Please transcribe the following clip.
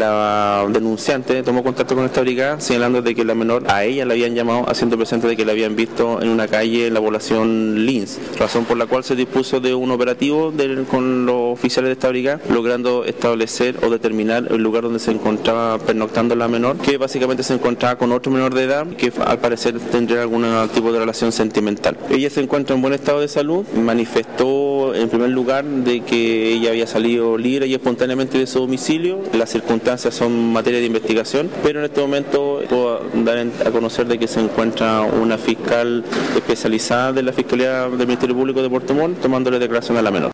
la denunciante tomó contacto con esta brigada señalando de que la menor a ella la habían llamado haciendo presente de que la habían visto en una calle en la población Lins, razón por la cual se dispuso de un operativo con los oficiales de esta brigada, logrando establecer o determinar el lugar donde se encontraba pernoctando la menor, que básicamente se encontraba con otro menor de edad que al parecer tendría algún tipo de relación sentimental. Ella se encuentra en buen estado de salud, manifestó en primer lugar de que ella había salido libre y espontáneamente de su domicilio, las son materia de investigación, pero en este momento puedo dar a conocer de que se encuentra una fiscal especializada de la Fiscalía del Ministerio Público de Puerto Montt tomándole declaración a la menor.